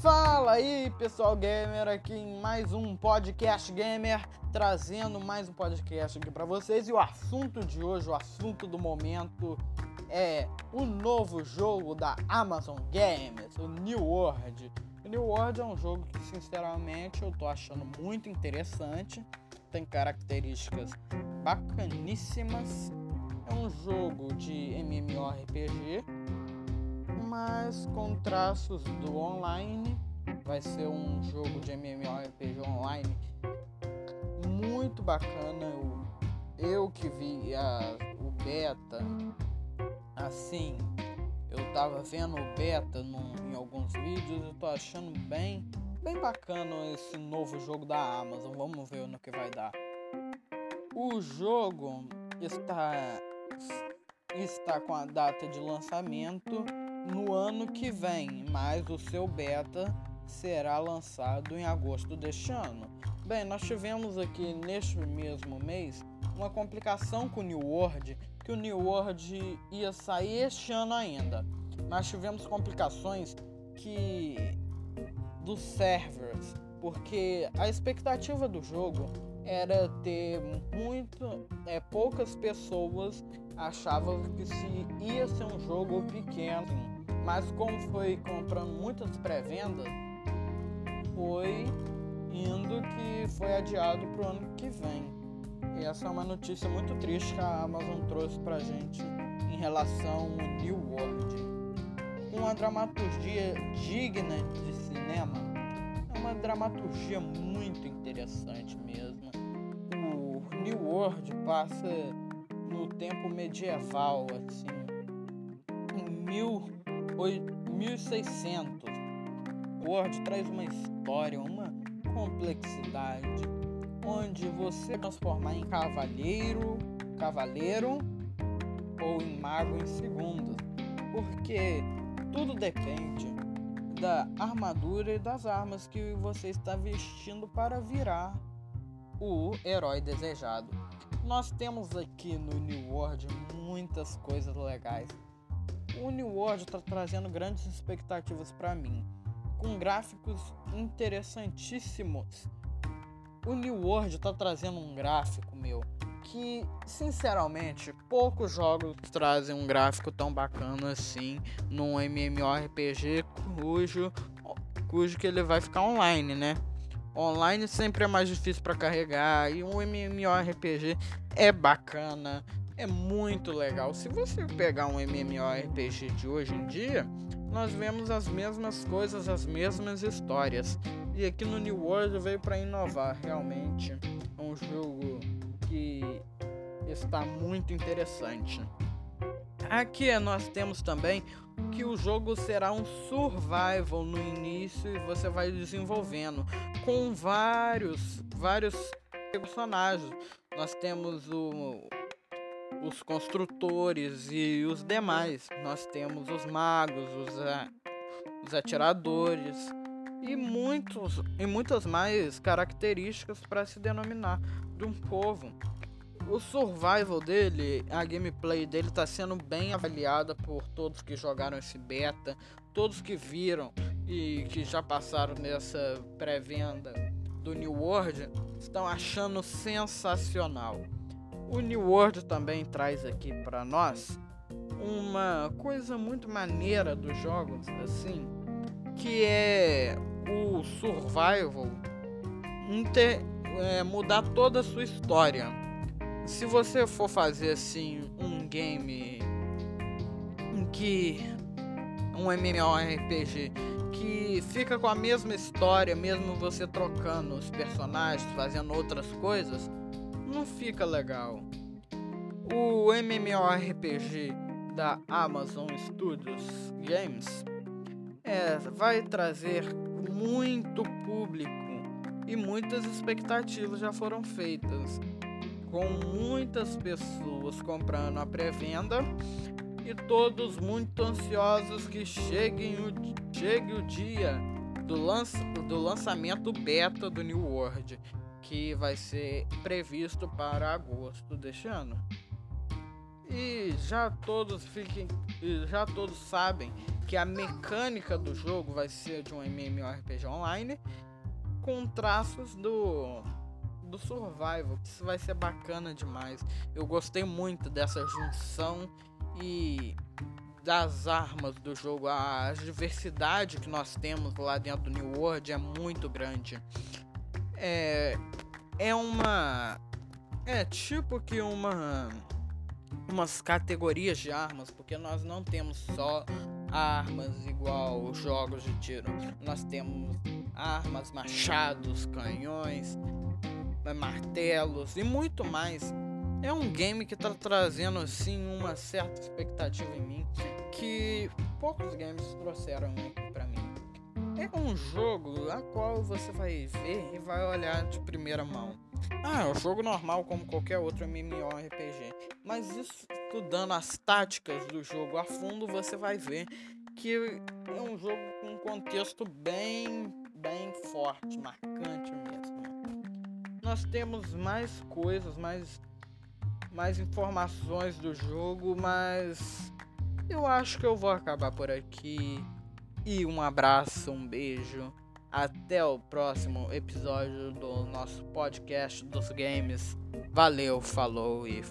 Fala aí, pessoal gamer, aqui em mais um podcast gamer, trazendo mais um podcast aqui para vocês. E o assunto de hoje, o assunto do momento é o novo jogo da Amazon Games, o New World. O New World é um jogo que, sinceramente, eu tô achando muito interessante. Tem características bacaníssimas. É um jogo de MMORPG mas com traços do online. Vai ser um jogo de MMORPG online muito bacana. Eu, eu que vi a, o beta, assim, eu tava vendo o beta no, em alguns vídeos, eu tô achando bem, bem bacana esse novo jogo da Amazon. Vamos ver no que vai dar. O jogo está está com a data de lançamento no ano que vem, mas o seu beta será lançado em agosto deste ano. Bem, nós tivemos aqui neste mesmo mês uma complicação com o New World, que o New World ia sair este ano ainda. Mas tivemos complicações que dos servers, porque a expectativa do jogo era ter muito é, poucas pessoas achavam que se ia ser um jogo pequeno, mas como foi comprando muitas pré-vendas, foi indo que foi adiado para o ano que vem. E essa é uma notícia muito triste que a Amazon trouxe pra gente em relação ao New World. Uma dramaturgia digna de dramaturgia muito interessante mesmo. O New World passa no tempo medieval, assim, em mil, 1600. World traz uma história, uma complexidade, onde você transformar em cavaleiro, cavaleiro ou em mago em segundos, porque tudo depende da armadura e das armas que você está vestindo para virar o herói desejado. Nós temos aqui no New World muitas coisas legais. O New World está trazendo grandes expectativas para mim, com gráficos interessantíssimos. O New World está trazendo um gráfico meu que, sinceramente, poucos jogos trazem um gráfico tão bacana assim num MMORPG cujo cujo que ele vai ficar online, né? Online sempre é mais difícil para carregar e um MMORPG é bacana, é muito legal. Se você pegar um MMORPG de hoje em dia, nós vemos as mesmas coisas, as mesmas histórias. E aqui no New World veio para inovar, realmente. É um jogo que está muito interessante. Aqui nós temos também que o jogo será um survival no início e você vai desenvolvendo com vários vários personagens. Nós temos o, os construtores e os demais. Nós temos os magos, os, os atiradores e muitos e muitas mais características para se denominar de um povo o survival dele, a gameplay dele está sendo bem avaliada por todos que jogaram esse beta, todos que viram e que já passaram nessa pré-venda do New World estão achando sensacional. O New World também traz aqui para nós uma coisa muito maneira dos jogos, assim, que é o survival inter, é, mudar toda a sua história se você for fazer assim um game em que um MMORPG que fica com a mesma história, mesmo você trocando os personagens, fazendo outras coisas, não fica legal. O MMORPG da Amazon Studios Games é, vai trazer muito público e muitas expectativas já foram feitas com muitas pessoas comprando a pré-venda e todos muito ansiosos que cheguem o, chegue o dia do, lança, do lançamento beta do New World, que vai ser previsto para agosto deste ano. E já todos fiquem já todos sabem que a mecânica do jogo vai ser de um MMORPG online com traços do do survival. Isso vai ser bacana demais. Eu gostei muito dessa junção e das armas do jogo. A diversidade que nós temos lá dentro do New World é muito grande. É é uma é tipo que uma umas categorias de armas, porque nós não temos só armas igual jogos de tiro. Nós temos armas, machados, canhões, martelos e muito mais. É um game que está trazendo assim uma certa expectativa em mim que poucos games trouxeram para mim. É um jogo a qual você vai ver e vai olhar de primeira mão. Ah, é um jogo normal como qualquer outro MMORPG. Mas estudando as táticas do jogo a fundo, você vai ver que é um jogo com um contexto bem, bem forte, marcante mesmo. Nós temos mais coisas, mais, mais informações do jogo, mas eu acho que eu vou acabar por aqui. E um abraço, um beijo. Até o próximo episódio do nosso podcast dos games. Valeu, falou e